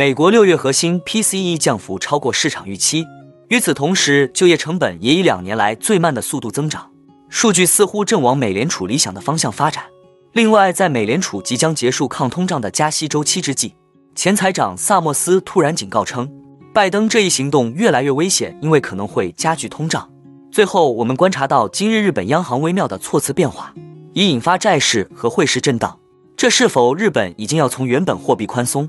美国六月核心 PCE 降幅超过市场预期，与此同时，就业成本也以两年来最慢的速度增长，数据似乎正往美联储理想的方向发展。另外，在美联储即将结束抗通胀的加息周期之际，前财长萨默斯突然警告称，拜登这一行动越来越危险，因为可能会加剧通胀。最后，我们观察到今日日本央行微妙的措辞变化，已引发债市和汇市震荡。这是否日本已经要从原本货币宽松？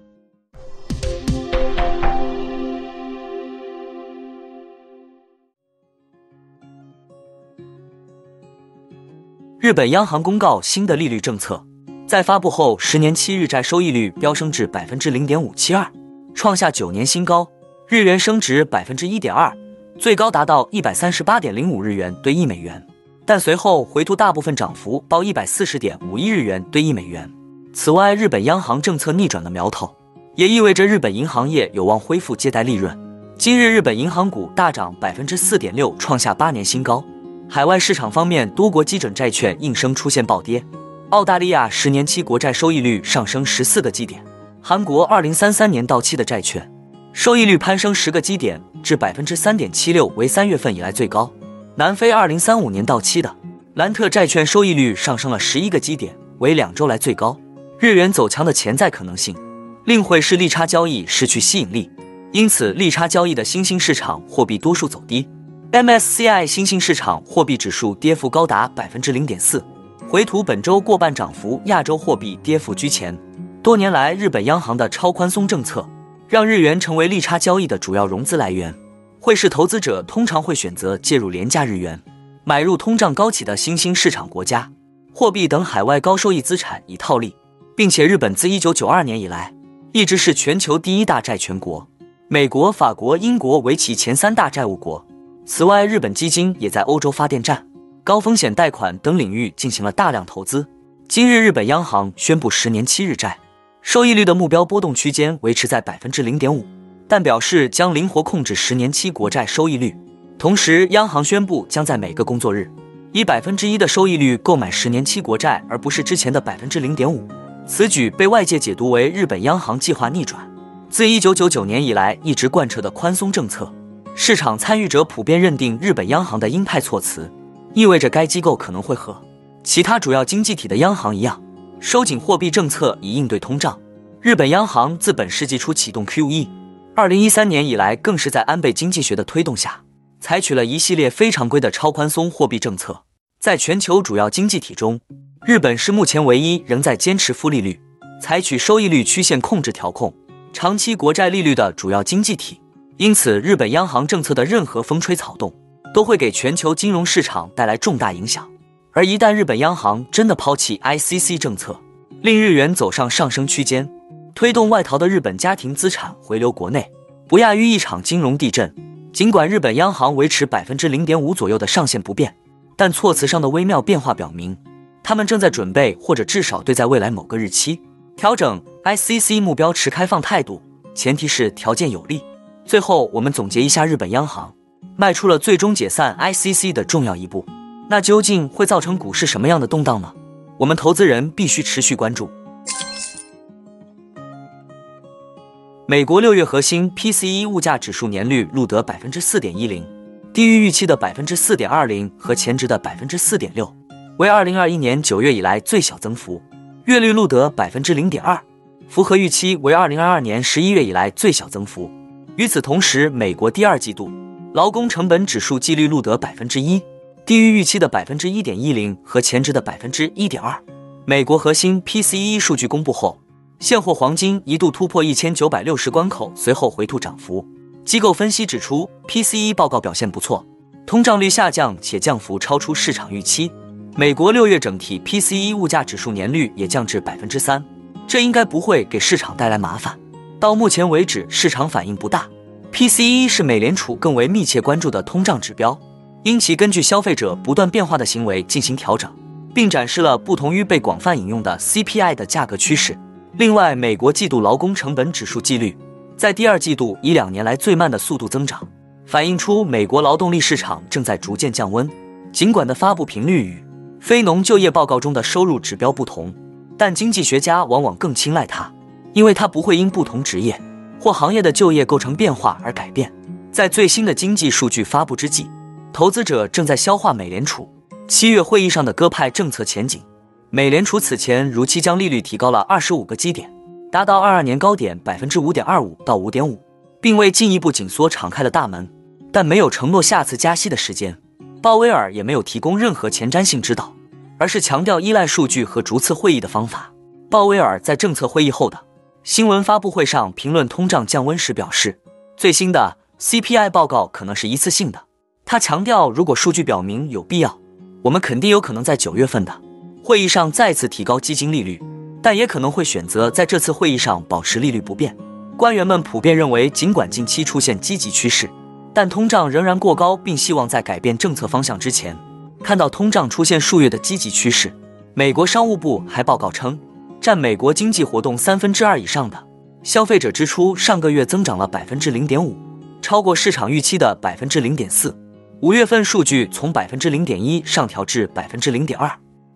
日本央行公告新的利率政策，在发布后，十年期日债收益率飙升至百分之零点五七二，创下九年新高。日元升值百分之一点二，最高达到一百三十八点零五日元兑一美元，但随后回吐大部分涨幅，报一百四十点五一日元兑一美元。此外，日本央行政策逆转的苗头，也意味着日本银行业有望恢复借贷利润。今日日本银行股大涨百分之四点六，创下八年新高。海外市场方面，多国基准债券应声出现暴跌。澳大利亚十年期国债收益率上升十四个基点，韩国二零三三年到期的债券收益率攀升十个基点至百分之三点七六，为三月份以来最高。南非二零三五年到期的兰特债券收益率上升了十一个基点，为两周来最高。日元走强的潜在可能性，令会是利差交易失去吸引力，因此利差交易的新兴市场货币多数走低。MSCI 新兴市场货币指数跌幅高达百分之零点四，回吐本周过半涨幅。亚洲货币跌幅居前。多年来，日本央行的超宽松政策让日元成为利差交易的主要融资来源。汇市投资者通常会选择介入廉价日元，买入通胀高企的新兴市场国家货币等海外高收益资产以套利，并且日本自一九九二年以来一直是全球第一大债权国，美国、法国、英国为其前三大债务国。此外，日本基金也在欧洲发电站、高风险贷款等领域进行了大量投资。今日，日本央行宣布十年期日债收益率的目标波动区间维持在百分之零点五，但表示将灵活控制十年期国债收益率。同时，央行宣布将在每个工作日以百分之一的收益率购买十年期国债，而不是之前的百分之零点五。此举被外界解读为日本央行计划逆转自一九九九年以来一直贯彻的宽松政策。市场参与者普遍认定日本央行的鹰派措辞，意味着该机构可能会和其他主要经济体的央行一样，收紧货币政策以应对通胀。日本央行自本世纪初启动 QE，二零一三年以来，更是在安倍经济学的推动下，采取了一系列非常规的超宽松货币政策。在全球主要经济体中，日本是目前唯一仍在坚持负利率、采取收益率曲线控制调控长期国债利率的主要经济体。因此，日本央行政策的任何风吹草动都会给全球金融市场带来重大影响。而一旦日本央行真的抛弃 ICC 政策，令日元走上上升区间，推动外逃的日本家庭资产回流国内，不亚于一场金融地震。尽管日本央行维持百分之零点五左右的上限不变，但措辞上的微妙变化表明，他们正在准备或者至少对在未来某个日期调整 ICC 目标持开放态度，前提是条件有利。最后，我们总结一下，日本央行迈出了最终解散 ICC 的重要一步。那究竟会造成股市什么样的动荡呢？我们投资人必须持续关注。美国六月核心 PCE 物价指数年率录得百分之四点一零，低于预期的百分之四点二零和前值的百分之四点六，为二零二一年九月以来最小增幅。月率录得百分之零点二，符合预期，为二零二二年十一月以来最小增幅。与此同时，美国第二季度劳工成本指数季率录得百分之一，低于预期的百分之一点一零和前值的百分之一点二。美国核心 PCE 数据公布后，现货黄金一度突破一千九百六十关口，随后回吐涨幅。机构分析指出，PCE 报告表现不错，通胀率下降且降幅超出市场预期。美国六月整体 PCE 物价指数年率也降至百分之三，这应该不会给市场带来麻烦。到目前为止，市场反应不大。PCE 是美联储更为密切关注的通胀指标，因其根据消费者不断变化的行为进行调整，并展示了不同于被广泛引用的 CPI 的价格趋势。另外，美国季度劳工成本指数季率在第二季度以两年来最慢的速度增长，反映出美国劳动力市场正在逐渐降温。尽管的发布频率与非农就业报告中的收入指标不同，但经济学家往往更青睐它，因为它不会因不同职业。或行业的就业构成变化而改变。在最新的经济数据发布之际，投资者正在消化美联储七月会议上的鸽派政策前景。美联储此前如期将利率提高了二十五个基点，达到二二年高点百分之五点二五到五点五，并为进一步紧缩敞开了大门，但没有承诺下次加息的时间。鲍威尔也没有提供任何前瞻性指导，而是强调依赖数据和逐次会议的方法。鲍威尔在政策会议后的。新闻发布会上评论通胀降温时表示，最新的 CPI 报告可能是一次性的。他强调，如果数据表明有必要，我们肯定有可能在九月份的会议上再次提高基金利率，但也可能会选择在这次会议上保持利率不变。官员们普遍认为，尽管近期出现积极趋势，但通胀仍然过高，并希望在改变政策方向之前看到通胀出现数月的积极趋势。美国商务部还报告称。占美国经济活动三分之二以上的消费者支出上个月增长了百分之零点五，超过市场预期的百分之零点四。五月份数据从百分之零点一上调至百分之零点二，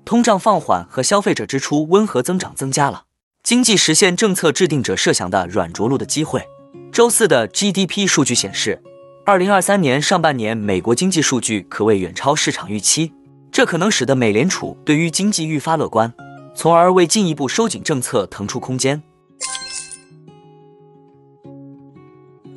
通胀放缓和消费者支出温和增长增加了经济实现政策制定者设想的软着陆的机会。周四的 GDP 数据显示，二零二三年上半年美国经济数据可谓远超市场预期，这可能使得美联储对于经济愈发乐观。从而为进一步收紧政策腾出空间。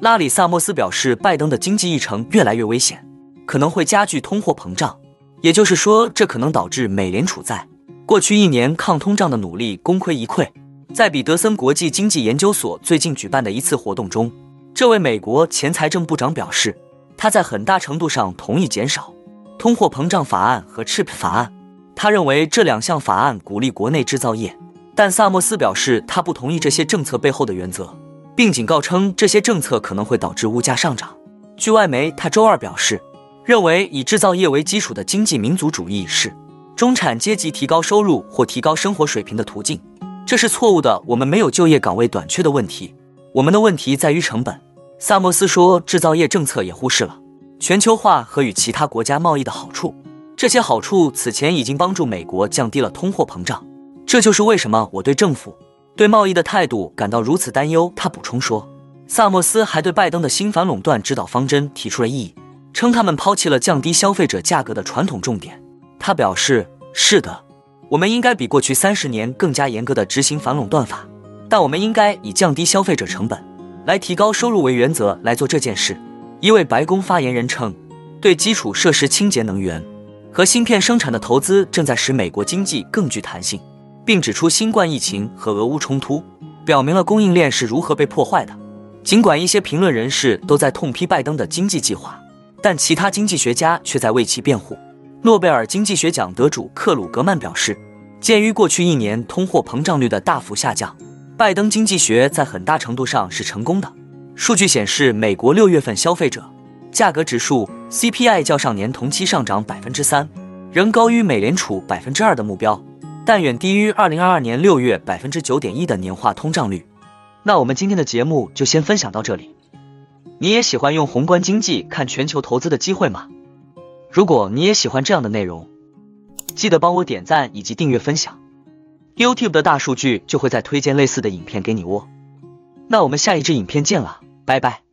拉里·萨默斯表示，拜登的经济议程越来越危险，可能会加剧通货膨胀。也就是说，这可能导致美联储在过去一年抗通胀的努力功亏一篑。在彼得森国际经济研究所最近举办的一次活动中，这位美国前财政部长表示，他在很大程度上同意减少通货膨胀法案和 CHIP 法案。他认为这两项法案鼓励国内制造业，但萨默斯表示他不同意这些政策背后的原则，并警告称这些政策可能会导致物价上涨。据外媒，他周二表示，认为以制造业为基础的经济民族主义是中产阶级提高收入或提高生活水平的途径，这是错误的。我们没有就业岗位短缺的问题，我们的问题在于成本。萨默斯说，制造业政策也忽视了全球化和与其他国家贸易的好处。这些好处此前已经帮助美国降低了通货膨胀，这就是为什么我对政府对贸易的态度感到如此担忧。他补充说，萨默斯还对拜登的新反垄断指导方针提出了异议，称他们抛弃了降低消费者价格的传统重点。他表示，是的，我们应该比过去三十年更加严格的执行反垄断法，但我们应该以降低消费者成本来提高收入为原则来做这件事。一位白宫发言人称，对基础设施、清洁能源。和芯片生产的投资正在使美国经济更具弹性，并指出新冠疫情和俄乌冲突表明了供应链是如何被破坏的。尽管一些评论人士都在痛批拜登的经济计划，但其他经济学家却在为其辩护。诺贝尔经济学奖得主克鲁格曼表示，鉴于过去一年通货膨胀率的大幅下降，拜登经济学在很大程度上是成功的。数据显示，美国六月份消费者。价格指数 CPI 较上年同期上涨百分之三，仍高于美联储百分之二的目标，但远低于二零二二年六月百分之九点一的年化通胀率。那我们今天的节目就先分享到这里。你也喜欢用宏观经济看全球投资的机会吗？如果你也喜欢这样的内容，记得帮我点赞以及订阅分享，YouTube 的大数据就会再推荐类似的影片给你哦。那我们下一支影片见了，拜拜。